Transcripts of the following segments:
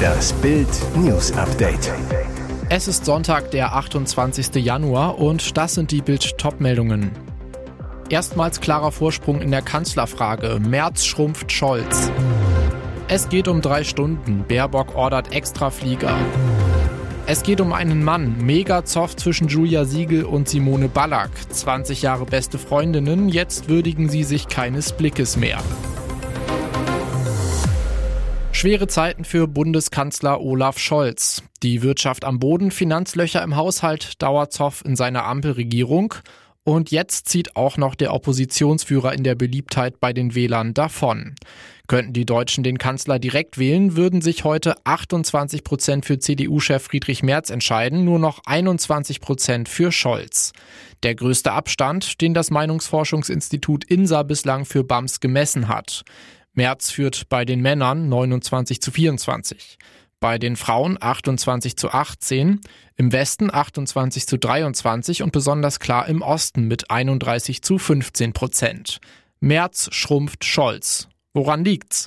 Das Bild News Update. Es ist Sonntag, der 28. Januar und das sind die Bild Topmeldungen. Erstmals klarer Vorsprung in der Kanzlerfrage. März schrumpft Scholz. Es geht um drei Stunden. Baerbock ordert Extraflieger. Es geht um einen Mann. Mega Zoff zwischen Julia Siegel und Simone Ballack. 20 Jahre beste Freundinnen. Jetzt würdigen sie sich keines Blickes mehr. Schwere Zeiten für Bundeskanzler Olaf Scholz. Die Wirtschaft am Boden, Finanzlöcher im Haushalt, Dauerzoff in seiner Ampelregierung. Und jetzt zieht auch noch der Oppositionsführer in der Beliebtheit bei den Wählern davon. Könnten die Deutschen den Kanzler direkt wählen, würden sich heute 28 Prozent für CDU-Chef Friedrich Merz entscheiden, nur noch 21 Prozent für Scholz. Der größte Abstand, den das Meinungsforschungsinstitut INSA bislang für BAMS gemessen hat. Merz führt bei den Männern 29 zu 24. Bei den Frauen 28 zu 18, im Westen 28 zu 23 und besonders klar im Osten mit 31 zu 15 Prozent. Merz schrumpft Scholz. Woran liegt's?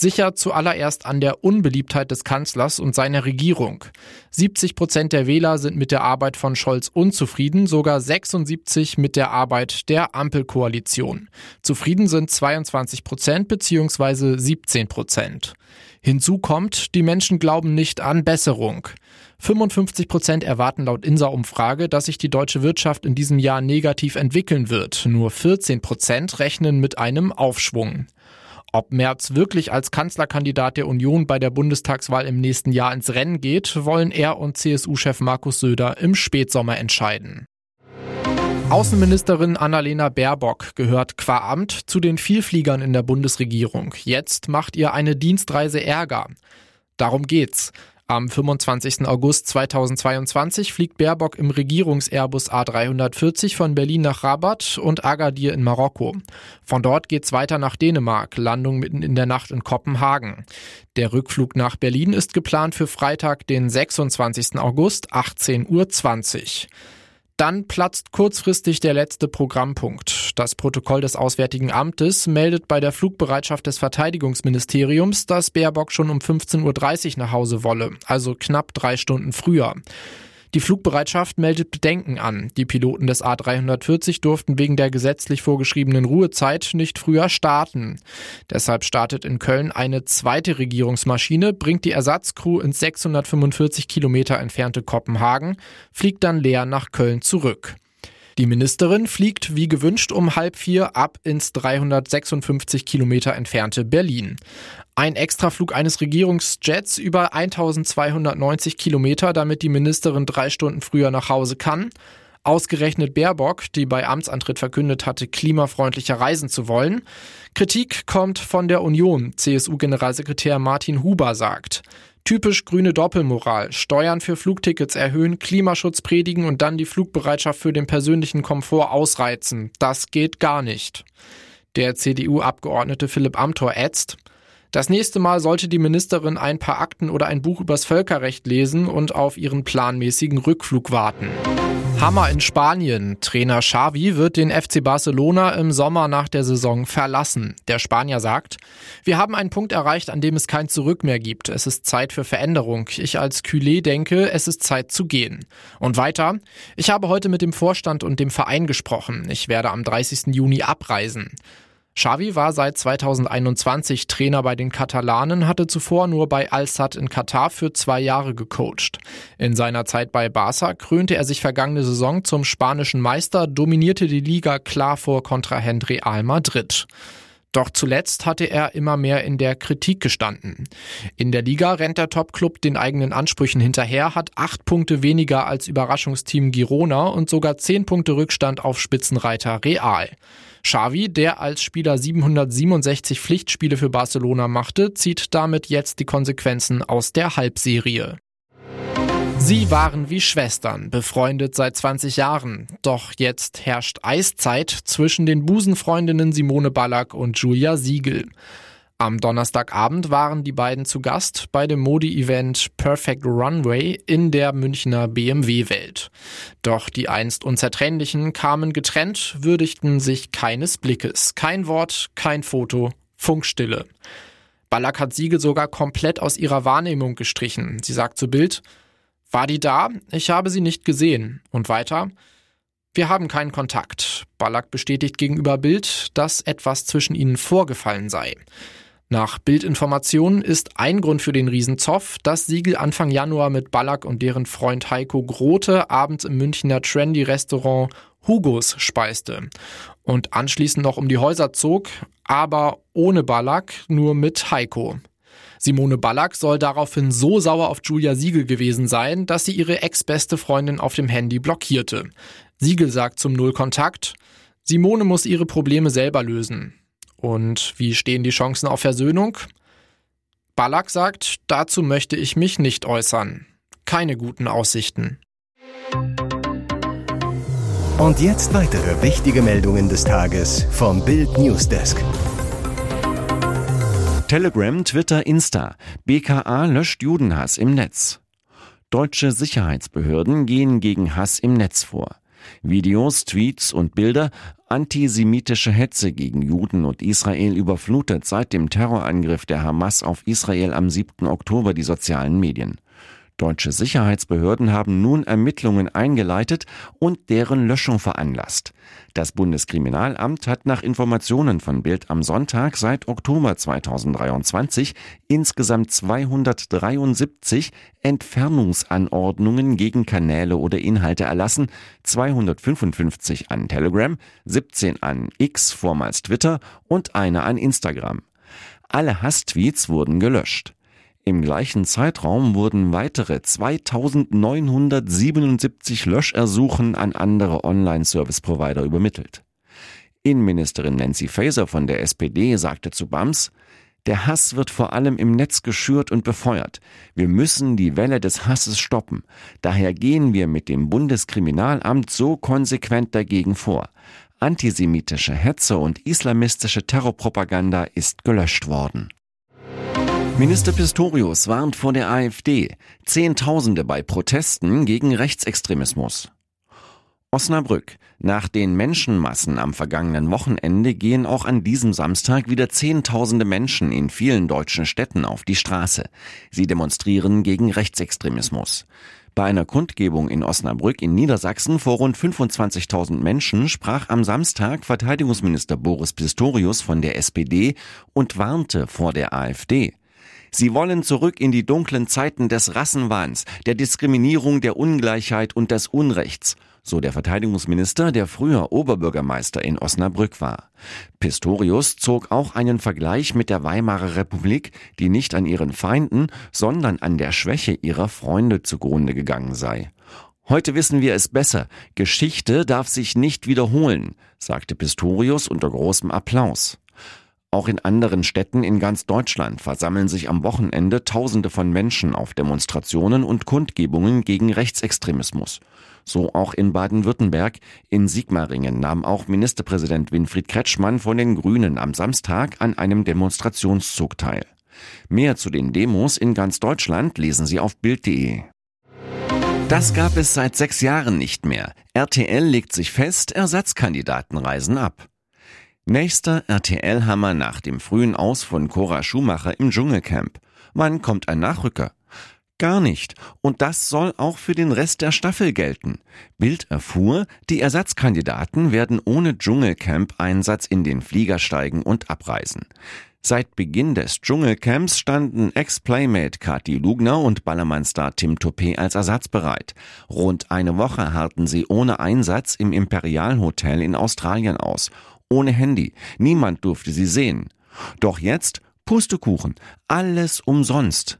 Sicher zuallererst an der Unbeliebtheit des Kanzlers und seiner Regierung. 70 Prozent der Wähler sind mit der Arbeit von Scholz unzufrieden, sogar 76 mit der Arbeit der Ampelkoalition. Zufrieden sind 22 Prozent bzw. 17 Prozent. Hinzu kommt, die Menschen glauben nicht an Besserung. 55 Prozent erwarten laut INSA-Umfrage, dass sich die deutsche Wirtschaft in diesem Jahr negativ entwickeln wird. Nur 14 Prozent rechnen mit einem Aufschwung. Ob Merz wirklich als Kanzlerkandidat der Union bei der Bundestagswahl im nächsten Jahr ins Rennen geht, wollen er und CSU-Chef Markus Söder im Spätsommer entscheiden. Außenministerin Annalena Baerbock gehört qua Amt zu den Vielfliegern in der Bundesregierung. Jetzt macht ihr eine Dienstreise Ärger. Darum geht's. Am 25. August 2022 fliegt Baerbock im Regierungs-Airbus A340 von Berlin nach Rabat und Agadir in Marokko. Von dort geht's weiter nach Dänemark, Landung mitten in der Nacht in Kopenhagen. Der Rückflug nach Berlin ist geplant für Freitag, den 26. August, 18.20 Uhr. Dann platzt kurzfristig der letzte Programmpunkt. Das Protokoll des Auswärtigen Amtes meldet bei der Flugbereitschaft des Verteidigungsministeriums, dass Baerbock schon um 15.30 Uhr nach Hause wolle, also knapp drei Stunden früher. Die Flugbereitschaft meldet Bedenken an. Die Piloten des A340 durften wegen der gesetzlich vorgeschriebenen Ruhezeit nicht früher starten. Deshalb startet in Köln eine zweite Regierungsmaschine, bringt die Ersatzcrew ins 645 Kilometer entfernte Kopenhagen, fliegt dann leer nach Köln zurück. Die Ministerin fliegt wie gewünscht um halb vier ab ins 356 Kilometer entfernte Berlin. Ein Extraflug eines Regierungsjets über 1290 Kilometer, damit die Ministerin drei Stunden früher nach Hause kann. Ausgerechnet Baerbock, die bei Amtsantritt verkündet hatte, klimafreundlicher reisen zu wollen. Kritik kommt von der Union. CSU-Generalsekretär Martin Huber sagt, Typisch grüne Doppelmoral. Steuern für Flugtickets erhöhen, Klimaschutz predigen und dann die Flugbereitschaft für den persönlichen Komfort ausreizen. Das geht gar nicht. Der CDU-Abgeordnete Philipp Amthor ätzt. Das nächste Mal sollte die Ministerin ein paar Akten oder ein Buch übers Völkerrecht lesen und auf ihren planmäßigen Rückflug warten. Hammer in Spanien. Trainer Xavi wird den FC Barcelona im Sommer nach der Saison verlassen. Der Spanier sagt, wir haben einen Punkt erreicht, an dem es kein Zurück mehr gibt. Es ist Zeit für Veränderung. Ich als Culé denke, es ist Zeit zu gehen. Und weiter, ich habe heute mit dem Vorstand und dem Verein gesprochen. Ich werde am 30. Juni abreisen. Xavi war seit 2021 Trainer bei den Katalanen, hatte zuvor nur bei Al-Sad in Katar für zwei Jahre gecoacht. In seiner Zeit bei Barca krönte er sich vergangene Saison zum spanischen Meister, dominierte die Liga klar vor Kontrahent Real Madrid. Doch zuletzt hatte er immer mehr in der Kritik gestanden. In der Liga rennt der Topclub den eigenen Ansprüchen hinterher, hat acht Punkte weniger als Überraschungsteam Girona und sogar zehn Punkte Rückstand auf Spitzenreiter Real. Xavi, der als Spieler 767 Pflichtspiele für Barcelona machte, zieht damit jetzt die Konsequenzen aus der Halbserie. Sie waren wie Schwestern, befreundet seit 20 Jahren. Doch jetzt herrscht Eiszeit zwischen den Busenfreundinnen Simone Ballack und Julia Siegel. Am Donnerstagabend waren die beiden zu Gast bei dem Modi-Event Perfect Runway in der Münchner BMW-Welt. Doch die einst Unzertrennlichen kamen getrennt, würdigten sich keines Blickes. Kein Wort, kein Foto, Funkstille. Ballack hat Siegel sogar komplett aus ihrer Wahrnehmung gestrichen. Sie sagt zu Bild, war die da? Ich habe sie nicht gesehen. Und weiter, wir haben keinen Kontakt. Ballack bestätigt gegenüber Bild, dass etwas zwischen ihnen vorgefallen sei. Nach Bildinformationen ist ein Grund für den Riesenzoff, dass Siegel Anfang Januar mit Ballack und deren Freund Heiko Grote abends im Münchner Trendy-Restaurant Hugos speiste und anschließend noch um die Häuser zog, aber ohne Ballack, nur mit Heiko. Simone Ballack soll daraufhin so sauer auf Julia Siegel gewesen sein, dass sie ihre ex-beste Freundin auf dem Handy blockierte. Siegel sagt zum Nullkontakt, Simone muss ihre Probleme selber lösen. Und wie stehen die Chancen auf Versöhnung? Ballack sagt, dazu möchte ich mich nicht äußern. Keine guten Aussichten. Und jetzt weitere wichtige Meldungen des Tages vom Bild Newsdesk. Telegram, Twitter, Insta. BKA löscht Judenhass im Netz. Deutsche Sicherheitsbehörden gehen gegen Hass im Netz vor. Videos, Tweets und Bilder, antisemitische Hetze gegen Juden und Israel überflutet seit dem Terrorangriff der Hamas auf Israel am 7. Oktober die sozialen Medien. Deutsche Sicherheitsbehörden haben nun Ermittlungen eingeleitet und deren Löschung veranlasst. Das Bundeskriminalamt hat nach Informationen von Bild am Sonntag seit Oktober 2023 insgesamt 273 Entfernungsanordnungen gegen Kanäle oder Inhalte erlassen, 255 an Telegram, 17 an X, vormals Twitter und eine an Instagram. Alle Hasstweets wurden gelöscht. Im gleichen Zeitraum wurden weitere 2977 Löschersuchen an andere Online-Service-Provider übermittelt. Innenministerin Nancy Faeser von der SPD sagte zu BAMS, der Hass wird vor allem im Netz geschürt und befeuert. Wir müssen die Welle des Hasses stoppen. Daher gehen wir mit dem Bundeskriminalamt so konsequent dagegen vor. Antisemitische Hetze und islamistische Terrorpropaganda ist gelöscht worden. Minister Pistorius warnt vor der AfD. Zehntausende bei Protesten gegen Rechtsextremismus. Osnabrück. Nach den Menschenmassen am vergangenen Wochenende gehen auch an diesem Samstag wieder Zehntausende Menschen in vielen deutschen Städten auf die Straße. Sie demonstrieren gegen Rechtsextremismus. Bei einer Kundgebung in Osnabrück in Niedersachsen vor rund 25.000 Menschen sprach am Samstag Verteidigungsminister Boris Pistorius von der SPD und warnte vor der AfD. Sie wollen zurück in die dunklen Zeiten des Rassenwahns, der Diskriminierung, der Ungleichheit und des Unrechts, so der Verteidigungsminister, der früher Oberbürgermeister in Osnabrück war. Pistorius zog auch einen Vergleich mit der Weimarer Republik, die nicht an ihren Feinden, sondern an der Schwäche ihrer Freunde zugrunde gegangen sei. Heute wissen wir es besser. Geschichte darf sich nicht wiederholen, sagte Pistorius unter großem Applaus. Auch in anderen Städten in ganz Deutschland versammeln sich am Wochenende Tausende von Menschen auf Demonstrationen und Kundgebungen gegen Rechtsextremismus. So auch in Baden-Württemberg. In Sigmaringen nahm auch Ministerpräsident Winfried Kretschmann von den Grünen am Samstag an einem Demonstrationszug teil. Mehr zu den Demos in ganz Deutschland lesen Sie auf Bild.de. Das gab es seit sechs Jahren nicht mehr. RTL legt sich fest, Ersatzkandidaten reisen ab. Nächster RTL-Hammer nach dem frühen Aus von Cora Schumacher im Dschungelcamp. Wann kommt ein Nachrücker? Gar nicht. Und das soll auch für den Rest der Staffel gelten. Bild erfuhr, die Ersatzkandidaten werden ohne Dschungelcamp-Einsatz in den Flieger steigen und abreisen. Seit Beginn des Dschungelcamps standen Ex-Playmate Kati Lugner und Ballermann-Star Tim Toupé als Ersatz bereit. Rund eine Woche harrten sie ohne Einsatz im Imperial-Hotel in Australien aus ohne Handy. Niemand durfte sie sehen. Doch jetzt Pustekuchen, alles umsonst.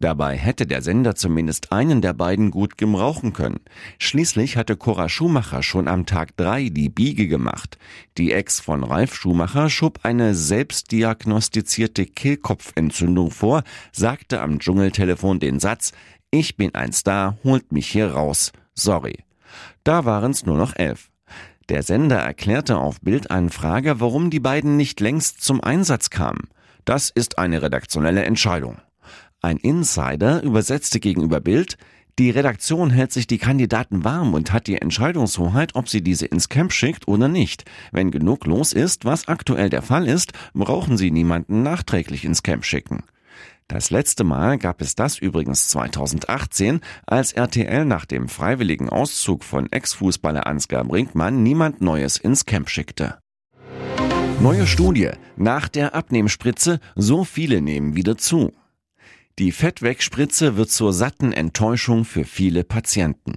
Dabei hätte der Sender zumindest einen der beiden gut gebrauchen können. Schließlich hatte Cora Schumacher schon am Tag drei die Biege gemacht. Die Ex von Ralf Schumacher schob eine selbstdiagnostizierte Kehlkopfentzündung vor, sagte am Dschungeltelefon den Satz, ich bin ein Star, holt mich hier raus. Sorry. Da waren's nur noch elf. Der Sender erklärte auf Bildanfrage, warum die beiden nicht längst zum Einsatz kamen. Das ist eine redaktionelle Entscheidung. Ein Insider übersetzte gegenüber Bild, Die Redaktion hält sich die Kandidaten warm und hat die Entscheidungshoheit, ob sie diese ins Camp schickt oder nicht. Wenn genug los ist, was aktuell der Fall ist, brauchen sie niemanden nachträglich ins Camp schicken. Das letzte Mal gab es das übrigens 2018, als RTL nach dem freiwilligen Auszug von Ex-Fußballer Ansgar Brinkmann niemand Neues ins Camp schickte. Neue Studie. Nach der Abnehmspritze, so viele nehmen wieder zu. Die Fettwegspritze wird zur satten Enttäuschung für viele Patienten.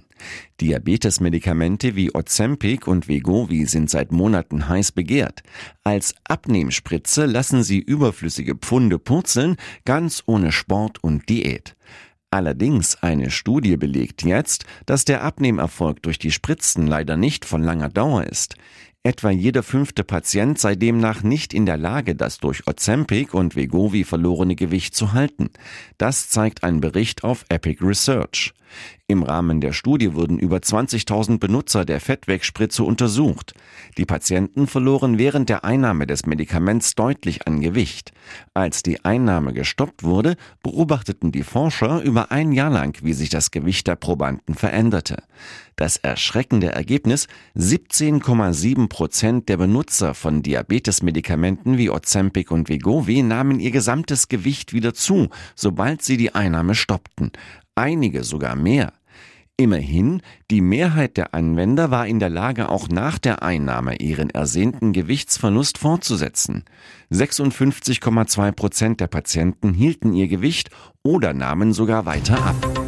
Diabetesmedikamente wie Ozempic und Wegovi sind seit Monaten heiß begehrt. Als Abnehmspritze lassen sie überflüssige Pfunde purzeln, ganz ohne Sport und Diät. Allerdings eine Studie belegt jetzt, dass der Abnehmerfolg durch die Spritzen leider nicht von langer Dauer ist. Etwa jeder fünfte Patient sei demnach nicht in der Lage, das durch Ozempic und Wegovi verlorene Gewicht zu halten. Das zeigt ein Bericht auf Epic Research. Im Rahmen der Studie wurden über 20.000 Benutzer der Fettwegspritze untersucht. Die Patienten verloren während der Einnahme des Medikaments deutlich an Gewicht. Als die Einnahme gestoppt wurde, beobachteten die Forscher über ein Jahr lang, wie sich das Gewicht der Probanden veränderte. Das erschreckende Ergebnis, 17,7 Prozent der Benutzer von Diabetesmedikamenten wie Ozempic und Wegovy nahmen ihr gesamtes Gewicht wieder zu, sobald sie die Einnahme stoppten einige sogar mehr. Immerhin, die Mehrheit der Anwender war in der Lage, auch nach der Einnahme ihren ersehnten Gewichtsverlust fortzusetzen. 56,2 Prozent der Patienten hielten ihr Gewicht oder nahmen sogar weiter ab.